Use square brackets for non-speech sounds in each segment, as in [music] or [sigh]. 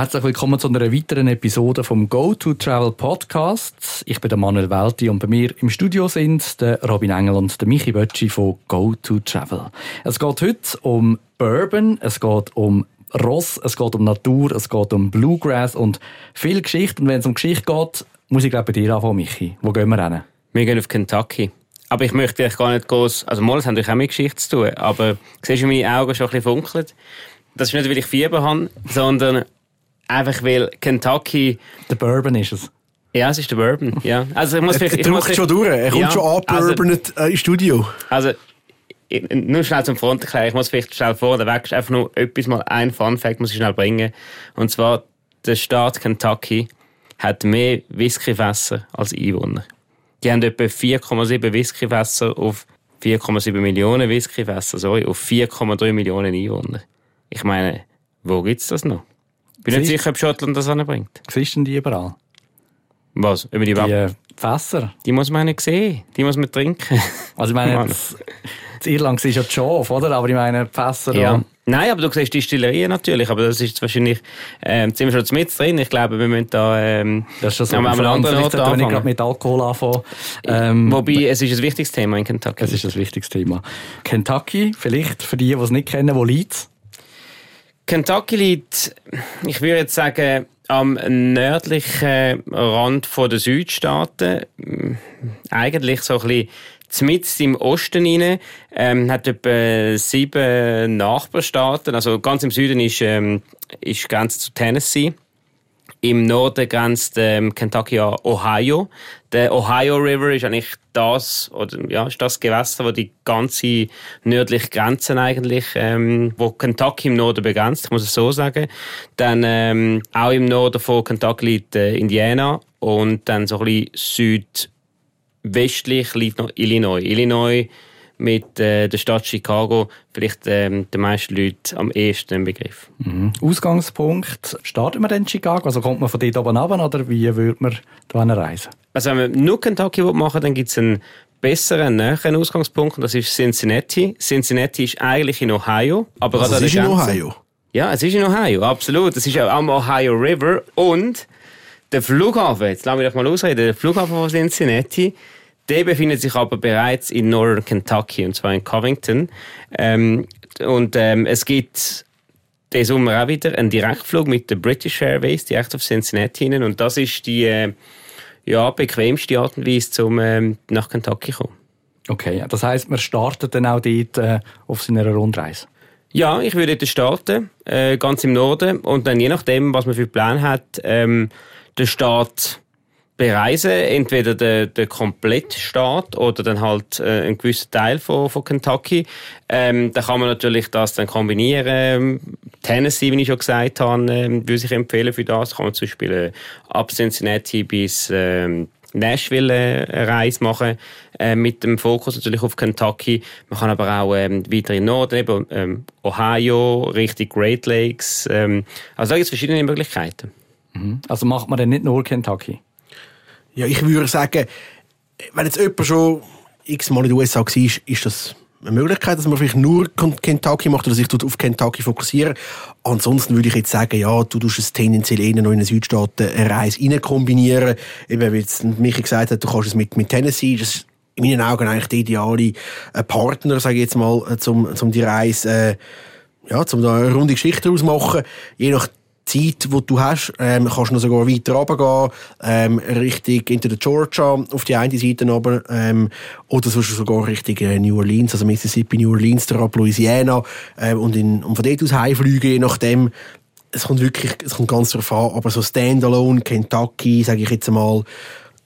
Herzlich willkommen zu einer weiteren Episode vom Go to Travel Podcast. Ich bin der Manuel Welti und bei mir im Studio sind der Robin Engel und der Michi Bötschi von Go to Travel. Es geht heute um Bourbon, es geht um Ross, es geht um Natur, es geht um Bluegrass und viel Geschichte. Und wenn es um Geschichte geht, muss ich glaube bei dir anfangen, Michi. Wo gehen wir hin? Wir gehen auf Kentucky. Aber ich möchte eigentlich gar nicht groß, also mal, es hat natürlich auch mit Geschichte zu tun, aber siehst du, meine Augen schon ein bisschen funkeln? Das ist nicht, weil ich Fieber habe, sondern einfach weil Kentucky... Der Bourbon ist es. Ja, es ist der Bourbon, ja. Also ich muss vielleicht... Er drückt schon durch, er kommt ja, schon angebourboned also, ins Studio. Also, nur schnell zum Front erklären, ich muss vielleicht schnell vorweg, einfach nur etwas mal, ein Fun Fact muss ich schnell bringen. Und zwar, der Staat Kentucky hat mehr Whiskyfässer als Einwohner. Die haben etwa 4,7 Whiskyfässer auf 4,7 Millionen Whiskyfässer, sorry, auf 4,3 Millionen Einwohner. Ich meine, wo gibt's das noch? Ich bin nicht sicher, ob Schottland das anbringt. Siehst du die überall? Was? Über die, die äh, Fässer? Die muss man nicht sehen. Die muss man trinken. Also ich meine, [laughs] in Irland du ja die Schaf, oder? Aber ich meine, die Fässer... Ja. Nein, aber du siehst die Stillerien natürlich, aber das ist wahrscheinlich, ähm, wir schon mit drin. Ich glaube, wir müssen da, ähm, das ist so. Ja, wir anderen Ort anfangen. gerade mit Alkohol anfangen. Ähm, Wobei, es ist ein wichtiges Thema in Kentucky. Es ist ein wichtiges Thema. Kentucky, vielleicht für die, die es nicht kennen, wo liegt Kentucky liegt, ich würde jetzt sagen, am nördlichen Rand der Südstaaten. Eigentlich so ein bisschen mitten im Osten rein, ähm, hat etwa sieben Nachbarstaaten. Also ganz im Süden ist, ähm, ist Grenze zu Tennessee. Im Norden grenzt ähm, Kentucky an Ohio. Der Ohio River ist eigentlich das, oder, ja, ist das Gewässer, wo die ganze nördliche Grenze eigentlich, ähm, wo Kentucky im Norden begrenzt, ich muss es so sagen. Dann ähm, auch im Norden von Kentucky liegt äh, Indiana und dann so ein bisschen Süd westlich liegt noch Illinois. Illinois mit äh, der Stadt Chicago vielleicht ähm, den meisten Leuten am ehesten im Begriff. Mhm. Ausgangspunkt, starten wir denn in Chicago? Also kommt man von dort oben ab oder wie würde man da reisen? Also wenn man nur Kentucky machen dann gibt es einen besseren, näheren Ausgangspunkt und das ist Cincinnati. Cincinnati ist eigentlich in Ohio. Aber also es ist in Ohio? Ja, es ist in Ohio, absolut. Es ist auch am Ohio River und der Flughafen, jetzt lassen wir doch mal ausreden, der Flughafen von Cincinnati, der befindet sich aber bereits in Northern Kentucky, und zwar in Covington. Ähm, und ähm, es gibt diesen Sommer auch wieder einen Direktflug mit der British Airways direkt auf Cincinnati hin. Und das ist die äh, ja, bequemste Art und Weise, um ähm, nach Kentucky zu kommen. Okay, das heißt, man startet dann auch dort äh, auf seiner Rundreise? Ja, ich würde dort starten, äh, ganz im Norden. Und dann je nachdem, was man für Plan hat, ähm, der Staat bereisen, entweder der, der Komplettstaat oder dann halt äh, ein gewisser Teil von, von Kentucky. Ähm, da kann man natürlich das dann kombinieren. Tennessee, wie ich schon gesagt habe, äh, würde ich empfehlen für das. Kann man zum Beispiel äh, ab Cincinnati bis äh, Nashville äh, eine Reise machen, äh, mit dem Fokus natürlich auf Kentucky. Man kann aber auch ähm, weiter in Norden, eben, ähm, Ohio, Richtung Great Lakes. Ähm, also da gibt es verschiedene Möglichkeiten. Mhm. Also macht man denn nicht nur Kentucky? Ja, ich würde sagen, wenn jetzt jemand schon x-mal in den USA war, ist das eine Möglichkeit, dass man vielleicht nur Kentucky macht oder sich auf Kentucky fokussieren. Ansonsten würde ich jetzt sagen, ja, du tust es tendenziell eher noch in den Südstaaten eine Reise rein kombinieren. Eben, wie jetzt Michi gesagt hat, du kannst es mit, mit Tennessee, das ist in meinen Augen eigentlich der ideale äh, Partner, sage ich jetzt mal, äh, zum, zum die Reise, äh, ja, zum da eine runde Geschichte daraus machen. Je nach Zeit, die du hast, ähm, kannst du noch sogar weiter runtergehen, ähm, Richtung entweder Georgia auf die eine Seite runter, ähm, oder sonst sogar Richtung äh, New Orleans, also Mississippi, New Orleans, der Louisiana, ähm, und, in, und von dort aus heimfliegen, je nachdem. Es kommt wirklich, es kommt ganz darauf an, aber so Standalone, Kentucky, sage ich jetzt einmal,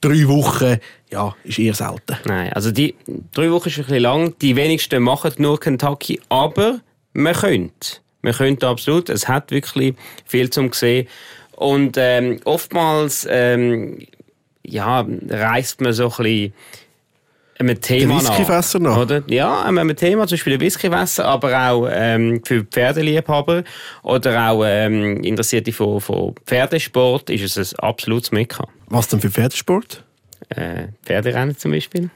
drei Wochen, ja, ist eher selten. Nein, also die drei Wochen ist ein bisschen lang. Die wenigsten machen nur Kentucky, aber man könnte. Man könnte absolut, es hat wirklich viel zum sehen. Und ähm, oftmals ähm, ja, reist man so ein bisschen einem Thema Whiskyfässer noch? Oder? Ja, einem Thema, zum Beispiel Whiskyfässer, aber auch ähm, für Pferdeliebhaber oder auch ähm, Interessierte von, von Pferdesport ist es ein absolutes Mekka. Was denn für Pferdesport? Äh, Pferderennen zum Beispiel.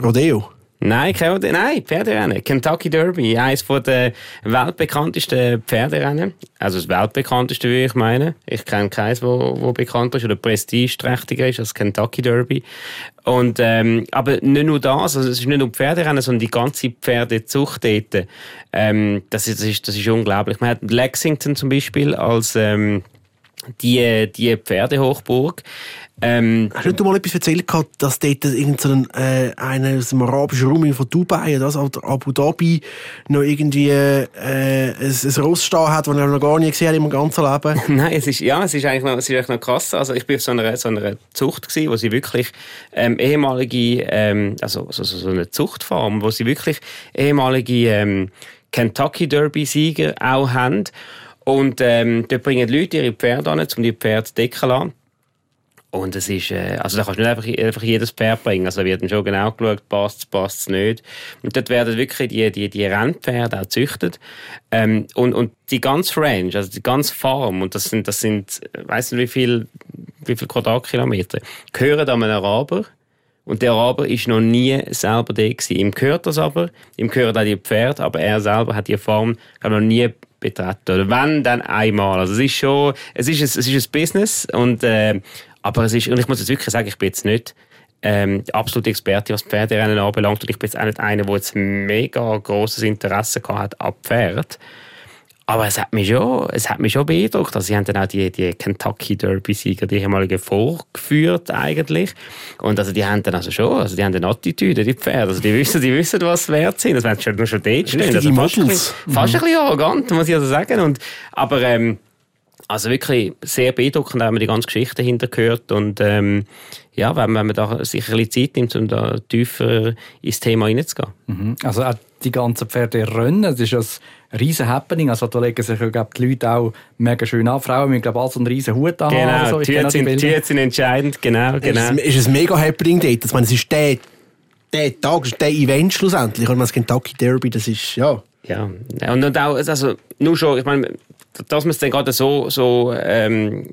Rodeo? Nein, keine, nein, Pferderennen. Kentucky Derby, eines der weltbekanntesten Pferderennen. Also das weltbekannteste, würde ich meinen. Ich kenne keins, wo, wo bekannter ist oder prestigeträchtiger ist als Kentucky Derby. Und, ähm, aber nicht nur das, also es ist nicht nur Pferderennen, sondern die ganze Pferdezucht dort. Ähm, das, ist, das, ist, das ist unglaublich. Man hat Lexington zum Beispiel als ähm, die, die Pferdehochburg. Ähm, Hast du mal etwas erzählt, dass dort irgendein, äh, einer aus dem arabischen Raum von Dubai, das, oder Abu Dhabi, noch irgendwie äh, ein, ein Ross stehen hat, das er noch gar nie gesehen hat im ganzen Leben? [laughs] Nein, es ist, ja, es ist eigentlich noch, es ist eigentlich noch krass. Also ich bin auf so einer, so einer Zucht gewesen, wo sie wirklich ähm, ehemalige, ähm, also so, so, so eine Zuchtfarm, wo sie wirklich ehemalige ähm, Kentucky Derby-Sieger auch haben. Und ähm, dort bringen die Leute ihre Pferde an, um die Pferde zu decken und es ist, äh, also da kannst du nicht einfach, einfach jedes Pferd bringen. Also da wird dann schon genau geschaut, passt es, passt es nicht. Und dort werden wirklich die, die, die Rennpferde auch gezüchtet. Ähm, und, und die ganze Range, also die ganze Farm, und das sind, das sind, weiss nicht wie viel, wie viel Quadratkilometer, gehören an einen Araber. Und der Araber ist noch nie selber da gewesen. Ihm gehört das aber, ihm gehören auch die Pferde, aber er selber hat die Farm noch nie betreten. Oder wenn, dann einmal. Also es ist schon, es ist ein, es ist ein Business und, äh, aber es ist, und ich muss jetzt wirklich sagen, ich bin jetzt nicht ähm, absolute Experte, was Pferderennen anbelangt. Und ich bin jetzt auch nicht einer, der jetzt mega grosses Interesse hat an Pferd. Aber es hat mich schon, es hat mich schon beeindruckt. Also, sie haben dann auch die, die Kentucky Derby-Sieger, die ehemaligen vorgeführt, eigentlich. Und also, die haben dann also schon, also, die haben eine Attitüde, die Pferde. Also, die wissen, die wissen, was wert sind. Das werden schon, nur schon dort stehen. Also, fast, ein bisschen, fast ein bisschen arrogant, muss ich also sagen. Und, aber, ähm, also wirklich sehr beeindruckend, wenn man die ganze Geschichte hinterhört und ähm, ja, wenn, wenn man da sich ein bisschen Zeit nimmt, um da tiefer ins Thema hineinzugehen. Mhm. Also auch die ganzen Pferderennen, das ist ein riesen Happening, also da legen sich glaub, die Leute auch mega schön an, Frauen müssen glaube ich so einen riesen Hut an Genau, so. die sind, die sind entscheidend, genau. genau. Es ist, ist ein mega Happening dort, ich meine, es ist der, der Tag, der Event schlussendlich, und das Kentucky Derby, das ist, ja... Ja, und, und auch, also, nur schon, ich meine, dass man es dann gerade so, so ähm,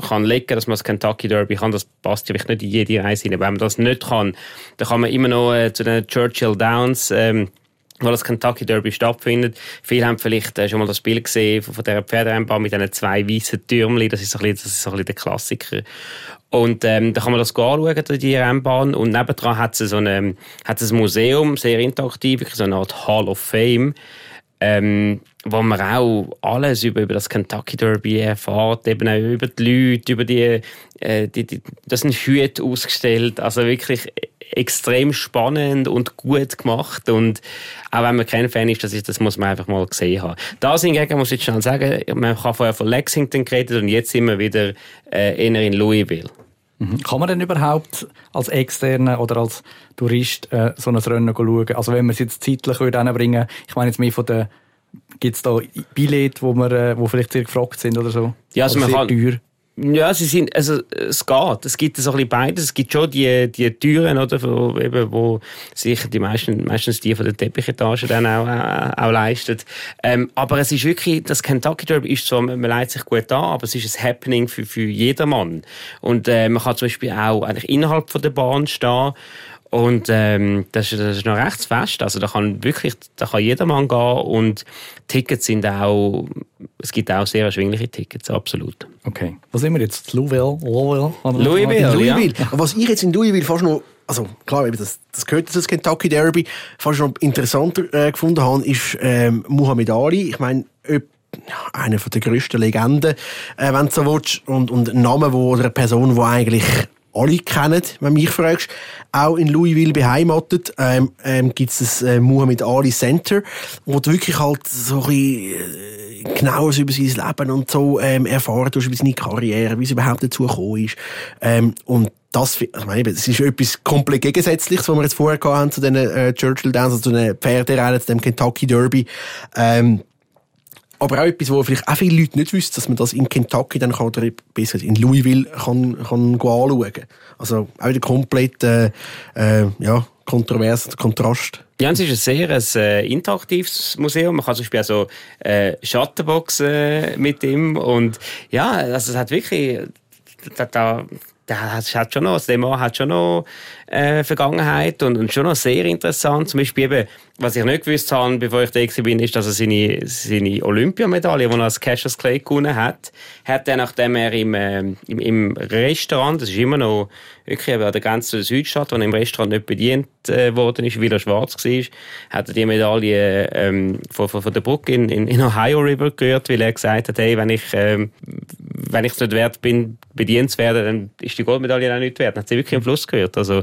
kann legen, dass man das Kentucky Derby kann, das passt ja nicht in jede Reise rein. Wenn man das nicht kann, dann kann man immer noch äh, zu den Churchill Downs ähm, wo das Kentucky Derby stattfindet. Viele haben vielleicht äh, schon mal das Bild gesehen von, dieser Pferderennbahn mit diesen zwei weißen Türmchen. Das ist so ein bisschen, das ist so ein bisschen der Klassiker. Und ähm, da kann man das anschauen, die Rennbahn. Und nebendran hat es so ein Museum, sehr interaktiv, so eine Art Hall of Fame ähm, wo man auch alles über, über das Kentucky Derby erfährt, eben auch über die Leute, über die, äh, die, die das sind Hüte ausgestellt, also wirklich extrem spannend und gut gemacht und auch wenn man kein Fan ist, das, ist, das muss man einfach mal gesehen haben. Das hingegen muss ich schnell sagen, man kann vorher von Lexington geredet und jetzt sind wir wieder äh, eher in Louisville. Mhm. Kann man denn überhaupt als Externer oder als Tourist äh, so ein Rennen schauen? Also wenn man es jetzt zeitlich würde bringen ich meine jetzt mehr von der Gibt es da Billette, wo, man, äh, wo vielleicht sehr gefragt sind oder so? Ja, also man kann, teuer? Ja, sie sind, also, es geht. Es gibt so ein bisschen beides. Es gibt schon die, die Türen, oder, wo, eben, wo sich die meisten, meistens die von der Teppichetage dann auch, äh, auch leisten. Ähm, aber es ist wirklich, das Kentucky Derby ist so, man leitet sich gut an, aber es ist ein Happening für, für jedermann. Und, äh, man kann zum Beispiel auch eigentlich innerhalb von der Bahn stehen und ähm, das, ist, das ist noch recht fest. Also da kann wirklich, da kann jedermann gehen und Tickets sind auch, es gibt auch sehr erschwingliche Tickets, absolut. Okay. Was sind wir jetzt? Louisville? Louisville? Louisville, Louisville. Ja. Was ich jetzt in Louisville fast noch, also klar, das, das gehört zu Kentucky Derby, fast noch interessanter äh, gefunden habe, ist ähm, Muhammad Ali. Ich meine, einer der grössten Legenden, äh, wenn du so willst, und, und ein Name wo, oder eine Person, die eigentlich alle kennen, wenn mich fragst. Auch in Louisville beheimatet ähm, ähm, gibt es das äh, Muhammad Ali Center, wo du wirklich halt so ein äh, genaues über sein Leben und so ähm, erfahren über seine Karriere, wie es überhaupt dazu gekommen ist. Ähm, und das, ich meine, das ist etwas komplett Gegensätzliches, was wir jetzt vorher haben zu den äh, Churchill Downs, also zu den Pferderennen, zu dem Kentucky Derby. Ähm, aber auch etwas, wo vielleicht auch viele Leute nicht wissen, dass man das in Kentucky dann kann, oder besser in Louisville kann, kann anschauen Also auch wieder komplett äh, ja, kontrovers, Kontrast. Ja, es ist ein sehr ein, äh, interaktives Museum. Man kann zum Beispiel auch so äh, Schattenboxen äh, mit ihm und ja, also es hat wirklich da, da der hat schon noch, der Mann hat schon noch äh, Vergangenheit und, und schon noch sehr interessant. Zum Beispiel eben, was ich nicht gewusst habe, bevor ich da bin, ist, dass er seine, seine Olympiamedaille, die er als Cassius Clay gewonnen hat, hat er, nachdem er im, äh, im, im Restaurant, das ist immer noch wirklich an der Grenze der Südstadt, wo er im Restaurant nicht bedient äh, worden ist, weil er schwarz war, hat er die Medaille ähm, von, von, von der Brücke in, in, in Ohio River gehört, weil er gesagt hat, hey, wenn ich, ähm, wenn ich es nicht wert bin, bedient zu werden, dann ist die Goldmedaille auch nicht wert. Dann hat sie wirklich im Fluss gehört. Also,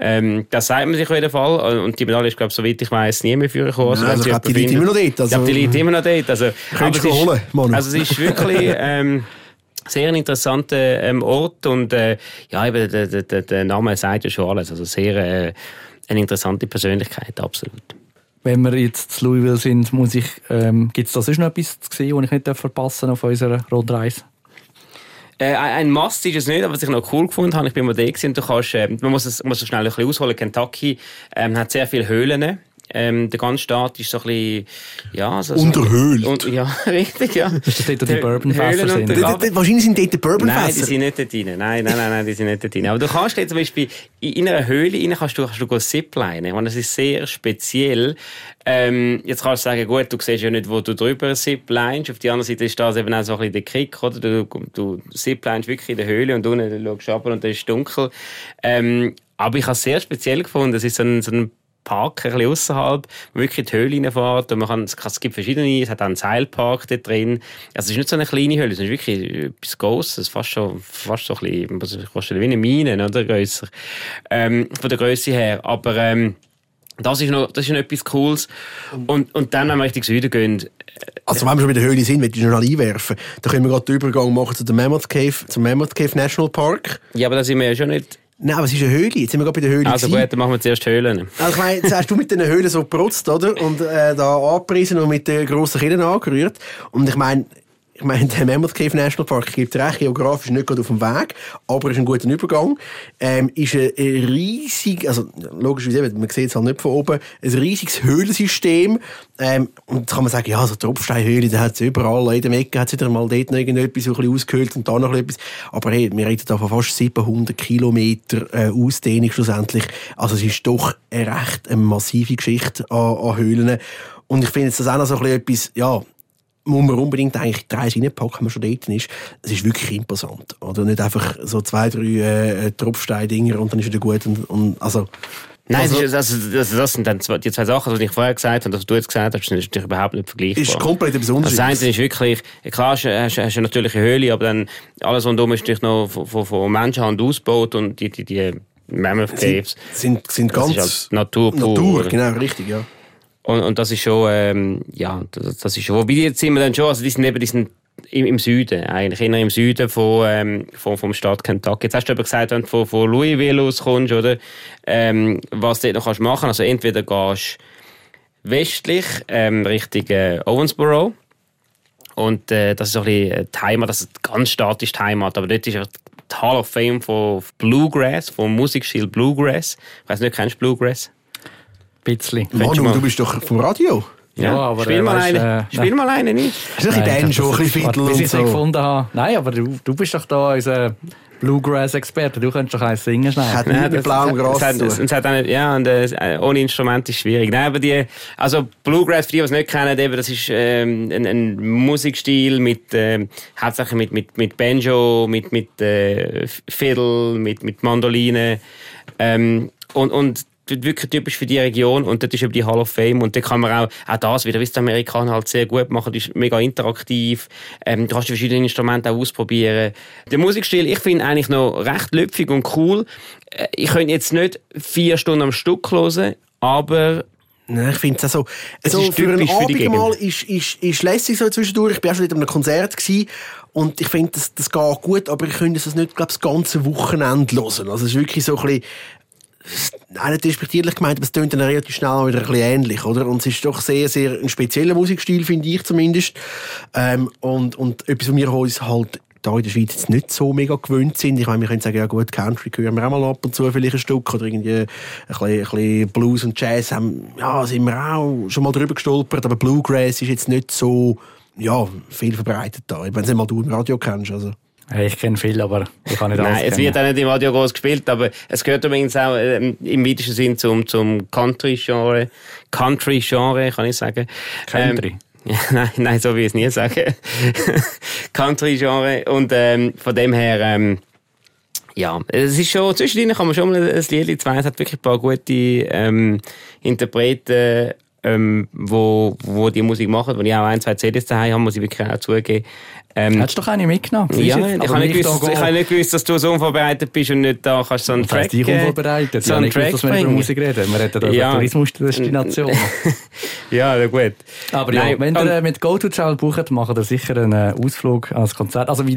ähm, das sagt man sich auf jeden Fall. Und die Medaille ist, glaube ich, soweit ich weiß, nie mehr für Also, also ich glaube, die liegt immer noch dort. Also, ich glaube, die liegt immer noch dort. Also, Könntest du holen, Manu. Also, es ist wirklich, [laughs] ähm, sehr ein interessanter ähm, Ort und äh, ja, eben der, der, der Name sagt ja schon alles. Also sehr äh, eine interessante Persönlichkeit, absolut. Wenn wir jetzt zu Louisville sind, muss ich, ähm, gibt es da sonst noch etwas zu sehen, was ich nicht verpassen auf unserer Rundreise? Äh, ein Must ist es nicht, aber was ich noch cool gefunden habe, ich bin mal da gewesen, du kannst, äh, man muss es, muss es schnell ein bisschen ausholen, Kentucky ähm, hat sehr viele Höhlen. Ähm, der ganze Staat ist so ein bisschen, ja... So, Unter Höhle. Und, ja, [laughs] richtig, ja. Ist das dort die Bourbonfässer sind? Wahrscheinlich sind dort die Bourbonfässer. Nein, die sind nicht dort drin. Nein, nein, nein, nein, die sind nicht dort drin. Aber du kannst jetzt zum Beispiel in einer Höhle rein, kannst du, kannst du ziplinen. Und das ist sehr speziell. Ähm, jetzt kannst du sagen, gut, du siehst ja nicht, wo du drüber ziplinest. Auf der anderen Seite ist das eben auch so ein bisschen der Kick, oder? Du, du ziplinest wirklich in der Höhle und unten schaust du runter und dann ist es dunkel. Ähm, aber ich habe es sehr speziell gefunden. Es ist so ein, so ein Park, ein bisschen außerhalb, wo wirklich in die Höhle reinfährt. Und man kann, es gibt verschiedene, es hat auch einen Seilpark dort drin. Also es ist nicht so eine kleine Höhle, es ist wirklich etwas Grosses, fast schon, fast so ein bisschen, kostet wie eine Mine, oder? Grösser. Ähm, von der Größe her. Aber, ähm, das ist noch, das ist noch etwas Cooles. Und, und dann, wenn wir Richtung Süden gehen, also, wenn wir schon bei der Höhle sind, möchte ich noch einwerfen. Da können wir gerade den Übergang machen zu der Mammoth Cave, zum Mammoth Cave National Park. Ja, aber da sind wir ja schon nicht Nein, aber es ist eine Höhle. Jetzt sind wir gerade bei der Höhle. Also gut, dann machen wir zuerst Höhlen. Also ich meine, jetzt hast du mit den Höhlen so geprotzt, oder? Und äh, da angepriesen und mit den grossen Kindern angerührt. Und ich meine, ich meine, der Mammoth Cave National Park gibt recht, geografisch nicht gerade auf dem Weg, aber ist ein guter Übergang. Ähm, ist ein riesig, also logischerweise, man sieht es halt nicht von oben, ein riesiges Höhlensystem. Ähm, und jetzt kann man sagen, ja, so Tropfsteinhöhle, da hat es überall, in jedem Ecke hat es wieder mal dort noch irgendetwas so ausgehöhlt und da noch etwas. Aber hey, wir reden da von fast 700 Kilometer äh, Ausdehnung schlussendlich. Also es ist doch eine recht eine massive Geschichte an, an Höhlen. Und ich finde jetzt das auch noch so ein bisschen etwas, ja, muss man unbedingt eigentlich drei reinpacken, wenn man schon dort ist. Es ist wirklich imposant. Oder nicht einfach so zwei, drei äh, Tropfstein-Dinger und dann ist wieder gut. Und, und also, Nein, also, das, das, das, das, sind dann die zwei Sachen, die ich vorher gesagt habe und was du jetzt gesagt hast, sind natürlich überhaupt nicht vergleichbar. Ist komplett etwas Unterschiedliches. Das eine ist wirklich, klar hast, hast, hast eine Höhle, aber dann alles rundum ist natürlich noch von, von, von Menschenhand ausgebaut und die, die, die Mammoth Caves. Sind, sind ganz halt Natur pur. Natur, genau, richtig, ja. Und, und das ist schon, ähm, ja, das, das ist schon, wobei jetzt sind wir dann schon, also die sind eben, die sind im, im Süden, eigentlich eher im Süden von, ähm, von, vom Staat Kentucky. Jetzt hast du aber gesagt, wenn du von, von Louisville aus kommst, oder, ähm, was du dort noch kannst machen, also entweder gehst westlich, ähm, Richtung äh, Owensboro, und äh, das ist so ein bisschen die Heimat, das ist ganz statisch die Heimat, aber dort ist einfach die Hall of Fame von Bluegrass, vom Musikstil Bluegrass. Ich weiss nicht, kennst du Bluegrass? Bisschen. Manu, du bist doch vom Radio. Ja, ja aber spiel, mal eine, äh, spiel mal eine nicht. Das ist ein bisschen schon, ein bisschen Fiddle und so. ich gefunden habe. Nein, aber du, du bist doch da unser Bluegrass-Experte. Du könntest doch eins singen schnell. Hat nicht mit blauem Gras es, es, es hat auch nicht, Ja, und äh, ohne Instrument ist schwierig. Nein, aber die, also Bluegrass, für die, die es nicht kennen, eben, das ist ähm, ein, ein Musikstil mit, äh, hauptsächlich mit, mit, mit Banjo, mit, mit äh, Fiddle, mit, mit Mandoline. Ähm, und, und wirklich typisch für die Region und das ist eben die Hall of Fame und da kann man auch, auch das wieder, wie es die Amerikaner halt sehr gut machen, das ist mega interaktiv, ähm, du kannst die verschiedenen Instrumente auch ausprobieren. Der Musikstil, ich finde eigentlich noch recht lüpfig und cool. Äh, Ich könnte jetzt nicht vier Stunden am Stück hören, aber Nein, ich finde es auch so. Es so ist für einen für Abend mal ist, ist, ist lässig so zwischendurch. Ich bin auch schon wieder an einem Konzert gewesen. Und ich finde, das, das geht gut, aber ich könnte es nicht, glaube das ganze Wochenende hören. Also es ist wirklich so ein bisschen, auch nicht respektierlich gemeint, aber es tönt dann relativ schnell wieder ein bisschen ähnlich, oder? Und es ist doch sehr, sehr ein spezieller Musikstil, finde ich zumindest. Ähm, und, und etwas, was wir uns halt da in der Schweiz jetzt nicht so mega gewöhnt sind. Ich meine, wir können sagen, ja gut, Country hören wir auch mal ab und zu vielleicht ein Stück oder irgendwie ein bisschen, ein bisschen Blues und Jazz haben, ja, sind wir auch schon mal drüber gestolpert, aber Bluegrass ist jetzt nicht so, ja, viel verbreitet da. Wenn es mal im Radio kennst, also. Ich kenne viel, aber ich kann nicht alles Nein, es wird auch nicht im Radio groß gespielt, aber es gehört übrigens auch ähm, im weitesten Sinn zum, zum Country-Genre. Country-Genre, kann ich sagen. Country? Ähm, [laughs] ja, nein, nein, so will ich es nie sagen. [laughs] Country-Genre. Und ähm, von dem her, ähm, ja, es ist schon, zwischendrin kann man schon mal ein Lied zwei, es hat wirklich ein paar gute ähm, Interpreten, ähm, wo, wo die Musik machen, wo ich auch ein, zwei CDs daheim habe, muss ich wirklich auch zugeben. Ähm, Hättest du doch eine mitgenommen? ja, ich habe nicht, gewusst, ich habe nicht gewusst, dass du so unvorbereitet bist und nicht da kannst so einen Track... ich äh, unvorbereitet. so Ja, einen gewusst, Track dass wir über. Musik reden. Wir reden über Ja. Tourismusdestinationen. [laughs] Ja, na gut. Aber ja, Nein, wenn ihr äh, mit GoToTravel bucht, macht ihr sicher einen Ausflug ans Konzert. Also, wie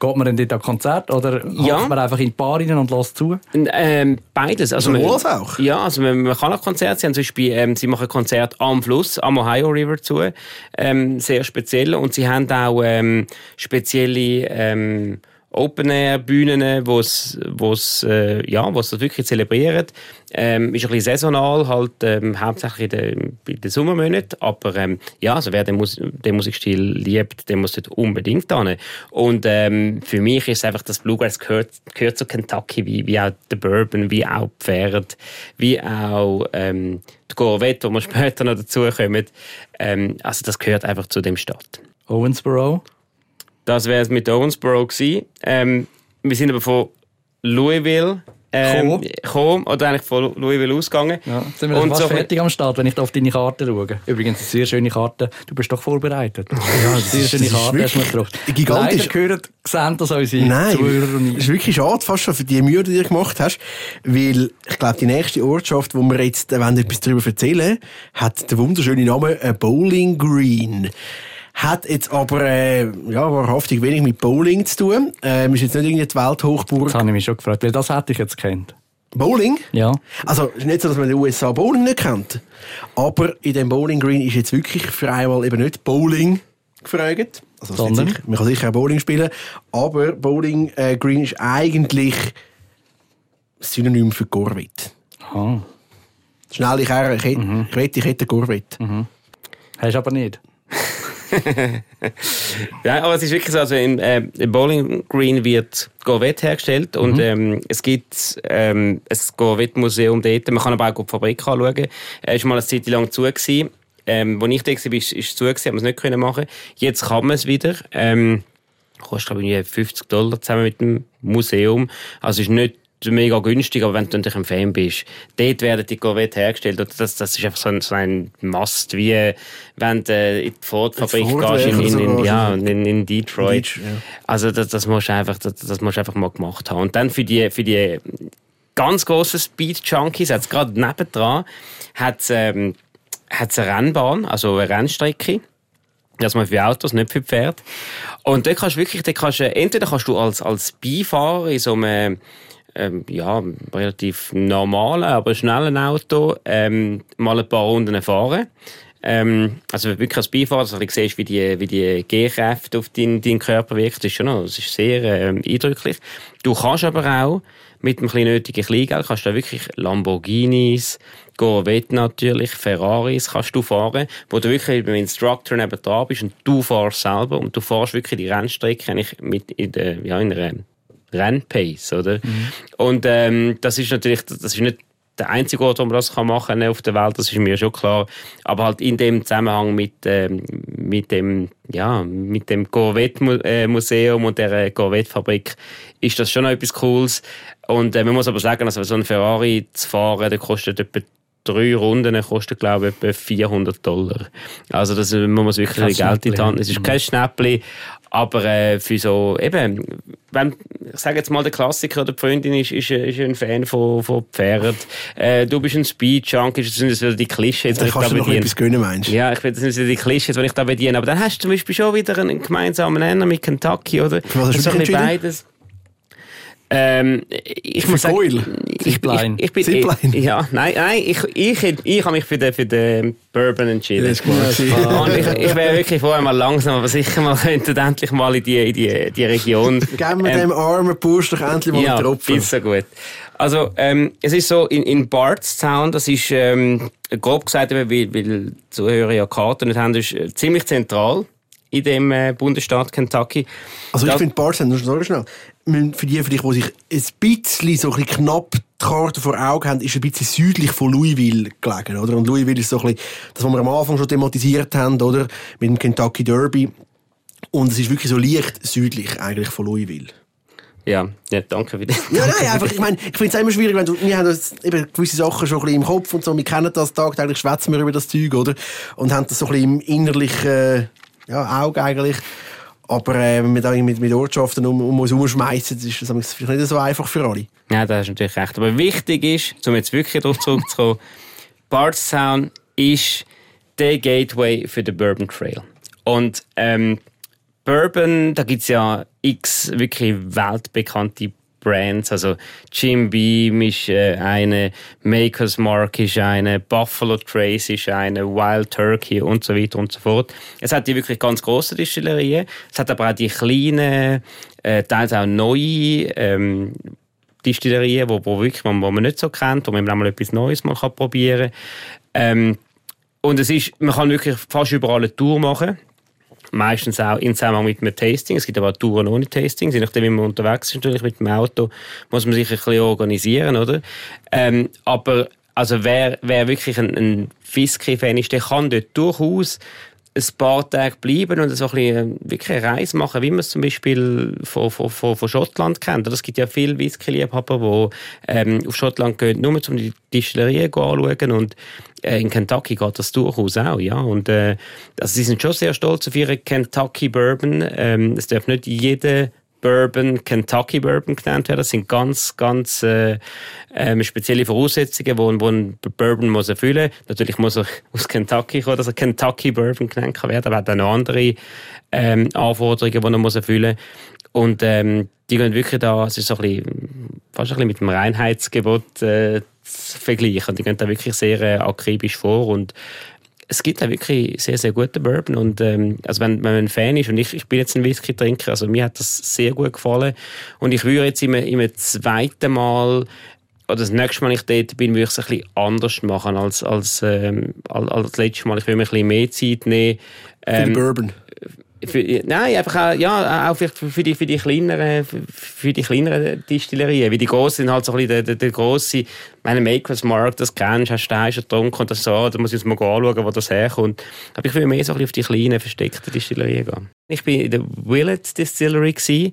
geht man denn dort an Konzert? Oder Ja. man einfach in die Bar rein und lässt zu? Ähm, beides. Also man- auch? Ja, also man, man kann auch Konzerte, sie haben zum Beispiel, ähm, sie machen Konzerte am Fluss, am Ohio River zu, ähm, sehr speziell. Und sie haben auch ähm, spezielle ähm, Open-Air-Bühnen, wo es äh, ja, das wirklich zelebrieren. Ähm, ist ein bisschen saisonal, halt ähm, hauptsächlich in den, den Sommermonaten. Aber ähm, ja, also wer den, Mus den Musikstil liebt, der muss dort unbedingt hin. Und ähm, für mich ist einfach das Bluegrass gehört, gehört zu Kentucky, wie, wie auch der Bourbon, wie auch die Pferd, wie auch ähm, die Corvette, wo wir [laughs] später noch dazu kommen. Ähm, also das gehört einfach zu dem Stadt. Owensboro? Das wäre es mit Owensboro gewesen. Ähm, wir sind aber von Louisville ähm, Gekommen. oder eigentlich von Louisville ausgegangen. Ja, jetzt sind wir Und fast so- fertig am Start, wenn ich da auf deine Karte schaue. Übrigens, eine sehr schöne Karte. Du bist doch vorbereitet. [laughs] Ja, sehr schöne Karte hast du mir gebracht. gigantisch. Leider gehören, sehen das unsere Nein, Zuhörer ist wirklich schade, fast schon für die Mühe, die du gemacht hast, weil ich glaube, die nächste Ortschaft, wo wir jetzt etwas darüber erzählen, hat den wunderschönen Namen äh, Bowling Green. Hat jetzt aber äh, ja, wahrhaftig wenig mit Bowling zu tun. Ähm, ist jetzt nicht irgendwie die Welthochburg. Das habe ich mich schon gefragt, weil das hätte ich jetzt kennt. Bowling? Ja. Also, es ist nicht so, dass man in den USA Bowling nicht kennt. Aber in dem Bowling Green ist jetzt wirklich für einmal eben nicht Bowling gefragt. Also, Sondern? sicher, man kann sicher auch Bowling spielen. Aber Bowling äh, Green ist eigentlich Synonym für Corvette. Ah. Schnell, ich, ich, Mhm. ich wette, ich hätte eine Corvette. Hast du aber nicht. [laughs] Ja, aber es ist wirklich so, also in, äh, im Bowling Green wird Corvette hergestellt und Mhm. ähm, es gibt ähm, ein Corvette-Museum dort. Man kann aber auch die Fabrik anschauen. Es war mal eine Zeit lang zu. Gewesen. Ähm, als ich da war, ist es zu, gewesen, haben wir es nicht können machen. Jetzt kann man es wieder. Ähm, kostet, glaube ich, 50 Dollar zusammen mit dem Museum. Also ist nicht mega günstig, aber wenn du natürlich ein Fan bist, dort werden die Corvette hergestellt. Und das, das ist einfach so ein, so ein Must, wie wenn du in die Ford-Fabrik gehst, in, in, in, ja, in, in Detroit. Detroit, ja. Also das, das, musst du einfach, das, das musst einfach mal gemacht haben. Und dann für die, für die ganz grossen Speed-Junkies, hat's gerade nebendran, hat es ähm, hat's eine Rennbahn, also eine Rennstrecke. Das mal für Autos, nicht für Pferde. Und dort kannst du wirklich, kannst du, entweder kannst du als, als Beifahrer in so einem, ähm, ja, relativ normalen, aber schnellen Auto, ähm, mal ein paar Runden fahren. Ähm, also wirklich als Beifahrer, dass du siehst, wie die, wie die G-Kräfte auf deinen, deinen Körper wirken. Das ist schon noch, das ist sehr ähm, eindrücklich. Du kannst aber auch mit dem kleinen nötigen Kleingeld kannst du wirklich Lamborghinis, Corvette natürlich, Ferraris kannst du fahren, wo du wirklich beim Instructor neben dran bist und du fährst selber und du fährst wirklich die Rennstrecke eigentlich mit in der, ja, in einer Rennpace, oder? Und ähm, das ist natürlich, das ist nicht der einzige Ort, wo man das kann machen auf der Welt, das ist mir schon klar. Aber halt in dem Zusammenhang mit, ähm, mit dem, ja, mit dem Corvette-Museum und der Corvette-Fabrik ist das schon noch etwas Cooles. Und äh, man muss aber sagen, also so ein Ferrari zu fahren, der kostet etwa drei Runden kostet, glaube ich, etwa 400 Dollar. Also das äh, man muss wirklich Geld in die. Hand. Es ist kein Schnäppli, aber äh, für so, eben, wenn, ich sage jetzt mal, der Klassiker oder die Freundin ist, ist, ist ein Fan von, von Pferden. Äh, du bist ein Speed-Junkie, das sind wieder die Klischees, die Dann ich da kannst du noch bediene. etwas gönnen, meinst du? Ja, ich finde, das sind wieder die Klischees, die ich da bediene. Aber dann hast du zum Beispiel schon wieder einen gemeinsamen Nenner mit Kentucky, oder? Was hast du so dich ein bisschen beides. Ähm, ich Für muss sagen, Goil? ich, ich, ich bin, Zipline? ja, nein, nein, ich, ich, ich, habe mich für den, für den Bourbon entschieden. Das ist klar. Und ich, ich wäre wirklich vorher mal langsam, aber sicher mal [laughs] könnten endlich mal in die, in die, die Region. [laughs] Geben wir Ähm, dem armen Bursch doch endlich mal ja, einen Tropfen. viel so gut. Also, ähm, es ist so, in, in Bardstown, das ist, ähm, grob gesagt, eben, weil, weil Zuhörer ja Karten nicht haben, ist äh, ziemlich zentral in dem äh, Bundesstaat Kentucky. Also ich finde Bardstown, nur schnell, für die, für dich, die sich ein bisschen, so ein bisschen knapp die Karte vor Augen haben, ist ein bisschen südlich von Louisville gelegen, oder? Und Louisville ist so ein bisschen das, was wir am Anfang schon thematisiert haben, oder? Mit dem Kentucky Derby. Und es ist wirklich so leicht südlich eigentlich von Louisville. Ja, ja danke für das. Ja, nein, [laughs] einfach, ich meine, ich finde es immer schwierig, wenn du, wir haben das, eben gewisse Sachen schon ein bisschen im Kopf und so, wir kennen das tagtäglich, schwätzen wir über das Zeug, oder? Und haben das so ein bisschen im innerlichen, ja, Auge eigentlich. Aber äh, wenn wir da mit, mit Ortschaften um, um uns herumschmeißen, ist das vielleicht nicht so einfach für alle. Ja, das ist natürlich recht. Aber wichtig ist, um jetzt wirklich darauf zurückzukommen, [laughs] Bardstown ist der Gateway für den Bourbon Trail. Und ähm, Bourbon, da gibt es ja x wirklich weltbekannte Brands. Also Jim Beam ist äh, eine, Maker's Mark ist eine, Buffalo Trace ist eine, Wild Turkey und so weiter und so fort. Es hat die wirklich ganz große Distillerien. Es hat aber auch die kleinen, äh, teils auch neue ähm, Distillerien, wo, wo, wirklich, wo man nicht so kennt, wo man auch mal etwas Neues mal probieren kann. Ähm, und es ist, man kann wirklich fast überall eine Tour machen meistens auch in Zusammenhang mit einem Tasting. Es gibt aber auch Touren ohne Tasting. Je nachdem, wie man unterwegs ist, natürlich mit dem Auto, muss man sich ein bisschen organisieren, oder? Ähm, aber also wer, wer wirklich ein, ein Whisky-Fan ist, der kann dort durchaus ein paar Tage bleiben und so ein bisschen, äh, wirklich eine Reise machen, wie man es zum Beispiel von, von, von, von Schottland kennt. Es gibt ja viele Whisky-Liebhaber, die ähm, auf Schottland gehen, nur um die Distillerien anschauen und äh, in Kentucky geht das durchaus auch, ja. Und äh, also sie sind schon sehr stolz auf ihre Kentucky Bourbon. Ähm, es darf nicht jeder Bourbon, Kentucky Bourbon genannt werden. Das sind ganz, ganz äh, äh, spezielle Voraussetzungen, die wo ein Bourbon muss erfüllen muss. Natürlich muss er [laughs] aus Kentucky kommen, dass er Kentucky Bourbon genannt kann werden, aber hat auch noch andere ähm, Anforderungen, die er muss erfüllen muss. Und ähm, die gehen wirklich da, es ist so ein bisschen, fast ein bisschen mit dem Reinheitsgebot äh, zu vergleichen. Die gehen da wirklich sehr äh, akribisch vor und es gibt da wirklich sehr, sehr gute Bourbon. Und ähm, also wenn, wenn man ein Fan ist, und ich, ich bin jetzt ein Whisky-Trinker, also mir hat das sehr gut gefallen. Und ich würde jetzt im, im zweiten Mal oder das nächste Mal, ich dort bin, würde ich es ein bisschen anders machen als, als, ähm, als, als das letzte Mal. Ich will mir ein bisschen mehr Zeit nehmen. Ähm, Für die Bourbon. Für, nein, einfach auch, ja, auch für, für, die, für die kleineren, für die kleineren Distillerien. Wie die grossen sind halt so ein bisschen der, der, grosse, meine Makers Mark, das kennst, hast du schon getrunken und das so, da muss ich jetzt mal anschauen, wo das herkommt. Aber ich will mehr so ein bisschen auf die kleinen, versteckten Distillerien gehen. Ich bin in der Willett Distillery gewesen.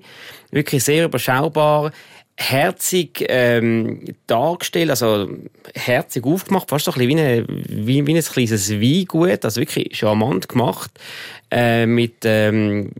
Wirklich sehr überschaubar herzig ähm, dargestellt, also herzig aufgemacht, fast so ein bisschen wie, eine, wie, wie ein kleines Weingut, also wirklich charmant gemacht. Äh, mit ähm,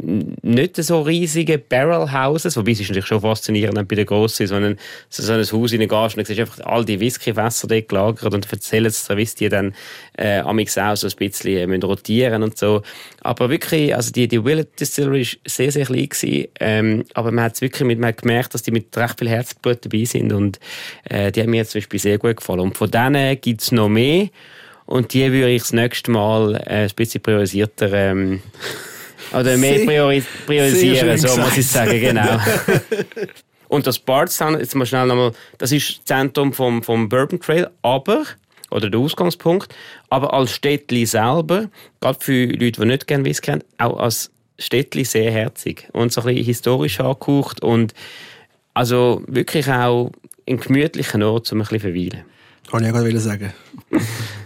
nicht so riesigen Barrel Houses, wobei es ist natürlich schon faszinierend, bei den grossen so, ein, so ein Haus in den Gast und siehst einfach all die Whiskyfässer dort gelagert und erzählen es wie die dann äh, amix auch so ein bisschen äh, rotieren und so. Aber wirklich, also die, die Willet Distillery war sehr, sehr klein gewesen, ähm, aber man hat wirklich mit, man hat gemerkt, dass die mit recht viel Herzblut dabei sind und äh, die haben mir zum Beispiel sehr gut gefallen. Und von denen gibt es noch mehr und die würde ich das nächste Mal äh, ein bisschen priorisierter ähm, [laughs] oder mehr priori priorisieren, so muss ich sagen, genau. [laughs] Und das Bardstown, jetzt mal schnell nochmal, das ist das Zentrum vom, vom Bourbon Trail, aber, oder der Ausgangspunkt, aber als Städtli selber, gerade für Leute, die nicht gerne Whisky kennen, auch als Städtli sehr herzig und so ein bisschen historisch angehaucht und also wirklich auch ein gemütlichen Ort, um ein bisschen verweilen. Kann ich ja gerade sagen.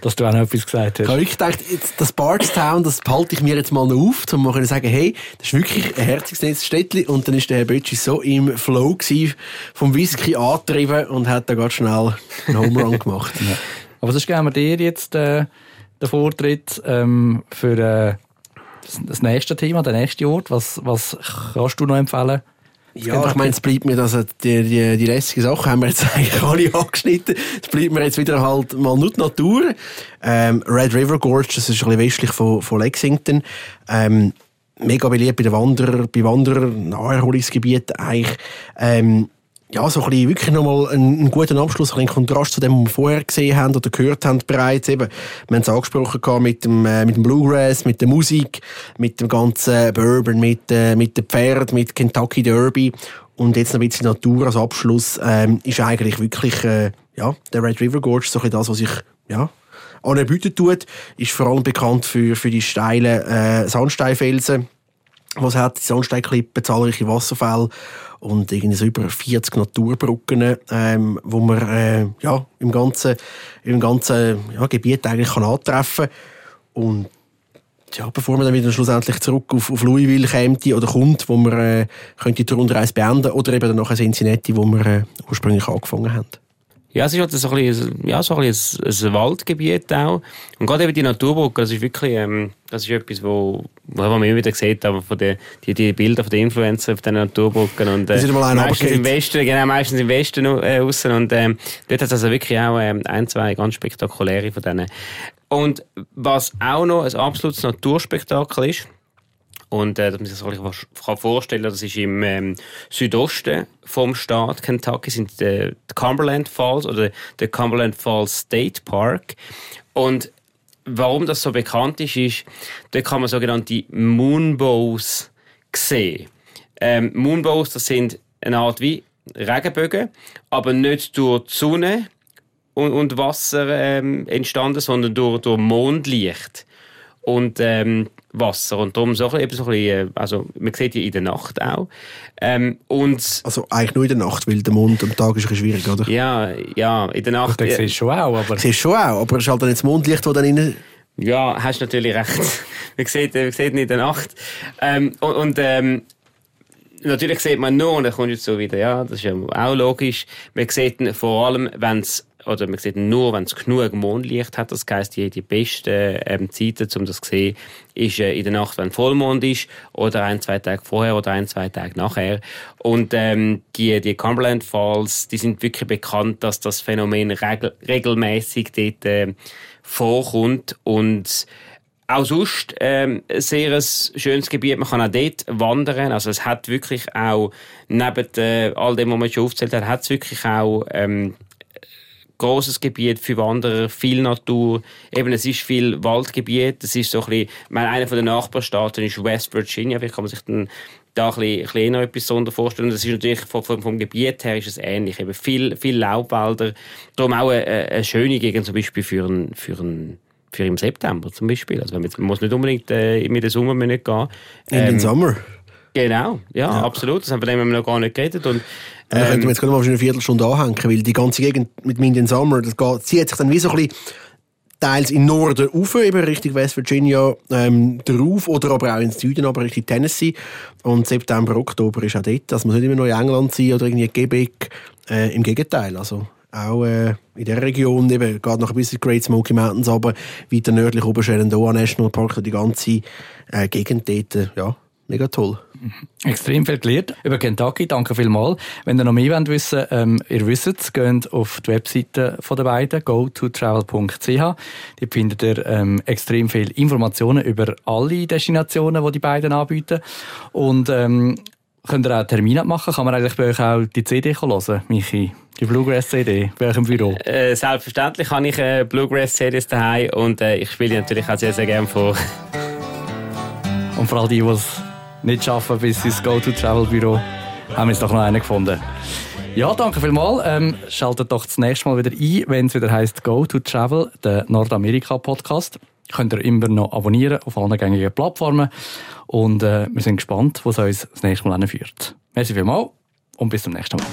Dass du auch noch etwas gesagt hast. Ich habe wirklich gedacht, das Bardstown, das behalte ich mir jetzt mal noch auf, um mal zu sagen, hey, das ist wirklich ein herziges Städtchen. Und dann ist der Herr Bötschi so im Flow gewesen, vom Whisky angetrieben und hat da ganz schnell einen Home Run gemacht. [laughs] ja. Aber sonst geben wir dir jetzt äh, den Vortritt ähm, für äh, das nächste Thema, den nächsten Ort. Was, was kannst du noch empfehlen? Ja, ich meine, es bleibt mir, dass die, die, die restlichen Sachen haben wir jetzt [laughs] eigentlich alle angeschnitten. Es bleibt mir jetzt wieder halt mal nur die Natur. Ähm, Red River Gorge, das ist ein bisschen westlich von, von Lexington. Ähm, mega beliebt bei den Wanderer, bei Wanderern, Naherholungsgebieten eigentlich. Ähm, ja, so ein bisschen wirklich nochmal einen, einen guten Abschluss, ein Kontrast zu dem, was wir vorher gesehen haben oder gehört haben bereits. Eben, wir haben es angesprochen mit dem, äh, mit dem Bluegrass, mit der Musik, mit dem ganzen Bourbon, mit, äh, mit dem Pferd, mit Kentucky Derby. Und jetzt noch ein bisschen Natur als Abschluss, ähm, ist eigentlich wirklich, äh, ja, der Red River Gorge so ein bisschen das, was ich, ja, anerbieten tut, ist vor allem bekannt für, für die steilen äh, Sandsteinfelsen was hat, die Sandsteinklippen, zahlreiche Wasserfälle und irgendwie so über 40 Naturbrücken, ähm, wo man äh, ja, im ganzen, im ganzen ja, Gebiet eigentlich kann antreffen und ja, bevor man dann wieder schlussendlich zurück auf, auf Louisville kommt oder kommt, wo man äh, könnte die Rundreise beenden oder eben dann nachher Cincinnati, wo wir äh, ursprünglich angefangen haben. Ja, es ist halt so ein, bisschen, ja, so ein, bisschen ein, Waldgebiet auch. Und gerade eben die Naturbrücke, das ist wirklich, ähm, das ist etwas, wo, wo man immer wieder sieht, aber von den, die, die Bilder von den Influencern auf den Naturbrücken und, äh, meistens im Westen, genau, meistens im Westen äh, aussen. und, ähm, dort hat es also wirklich auch, ähm, ein, zwei ganz spektakuläre von denen. Und was auch noch ein absolutes Naturspektakel ist, und äh, dass man sich das vorstellen das ist im ähm, Südosten vom Staat Kentucky, sind die, die Cumberland Falls oder der Cumberland Falls State Park. Und warum das so bekannt ist, ist, da kann man sogenannte Moonbows sehen. Ähm, Moonbows, das sind eine Art wie Regenbögen, aber nicht durch die Sonne und, und Wasser ähm, entstanden, sondern durch, durch Mondlicht. Und ähm, Wasser. Und darum so, eben so ein bisschen, äh, also man sieht die in der Nacht auch. Ähm, und also eigentlich nur in der Nacht, weil der Mond am Tag ist ein bisschen schwierig, oder? Ja, ja, in der Nacht. Das siehst du schon auch, aber... Siehst schon auch, aber es ist halt dann das Mondlicht, das dann innen... Ja, hast natürlich recht. [laughs] man, sieht, man sieht ihn in der Nacht. Ähm, und, und ähm, natürlich sieht man nur, und dann kommt jetzt so wieder, ja, das ist ja auch logisch, man sieht ihn vor allem, wenn es oder man sieht nur, wenn es genug Mondlicht hat. Das heisst, die, die besten ähm, Zeiten, um das zu sehen, ist äh, in der Nacht, wenn Vollmond ist, oder ein, zwei Tage vorher oder ein, zwei Tage nachher. Und ähm, die, die Cumberland Falls, die sind wirklich bekannt, dass das Phänomen regel regelmäßig dort äh, vorkommt und auch sonst ähm, sehr ein schönes Gebiet. Man kann auch dort wandern. Also es hat wirklich auch, neben äh, all dem, was man schon aufzählt hat, hat es wirklich auch ähm, großes Gebiet für Wanderer, viel Natur. Eben, es ist viel Waldgebiet. Es ist so ein bisschen, meine, einer von den Nachbarstaaten ist West Virginia. Vielleicht kann man sich dann da ein bisschen, ein bisschen noch etwas vorstellen. Das ist natürlich vom, vom, Gebiet her ist es ähnlich. Eben viel, viel Laubwälder. Darum auch eine, eine schöne Gegend zum Beispiel für einen, für einen für im September zum Beispiel. Also man muss nicht unbedingt äh, in den Sommer nicht gehen. In den ähm, Sommer? Genau, ja, ja, absolut. Das haben wir noch gar nicht geredet. Und ähm, da könnten wir jetzt gerade mal eine Viertelstunde anhängen, weil die ganze Gegend mit Minden Summer, das geht, zieht sich dann wie so ein bisschen teils in Norden rauf, eben Richtung West Virginia ähm, drauf, oder aber auch ins Süden, aber Richtung Tennessee. Und September, Oktober ist auch dort. Also man sollte immer noch in England sein oder irgendwie Quebec. Äh, Im Gegenteil, also auch äh, in der Region, eben, geht noch ein bisschen Great Smoky Mountains, aber weiter nördlich oben Shenandoah National Park, die ganze äh, Gegend dort, äh, ja, mega toll. Extrem viel gelernt über Kentucky. Danke vielmals. Wenn ihr noch mehr wollt wissen ähm, ihr wisst es, geht auf die Webseite von den beiden, go2travel.ch. Dort findet ihr ähm, extrem viele Informationen über alle Destinationen, die die beiden anbieten. Und ähm, könnt ihr auch Termine machen? Kann man eigentlich bei euch auch die CD hören, Michi? Die Bluegrass-CD bei euch im Büro? Äh, selbstverständlich habe ich äh, Bluegrass-CDs daheim und äh, ich spiele natürlich auch sehr, sehr gerne vor. Und vor allem die, die es nicht schaffen bis ins Go-To-Travel-Büro, haben wir es doch noch einen gefunden. Ja, danke vielmals. Ähm, schaltet doch das nächste Mal wieder ein, wenn es wieder heisst Go to Travel, der Nordamerika-Podcast. Könnt ihr immer noch abonnieren auf allen gängigen Plattformen. Und äh, wir sind gespannt, was uns das nächste Mal führt. Merci vielmals und bis zum nächsten Mal.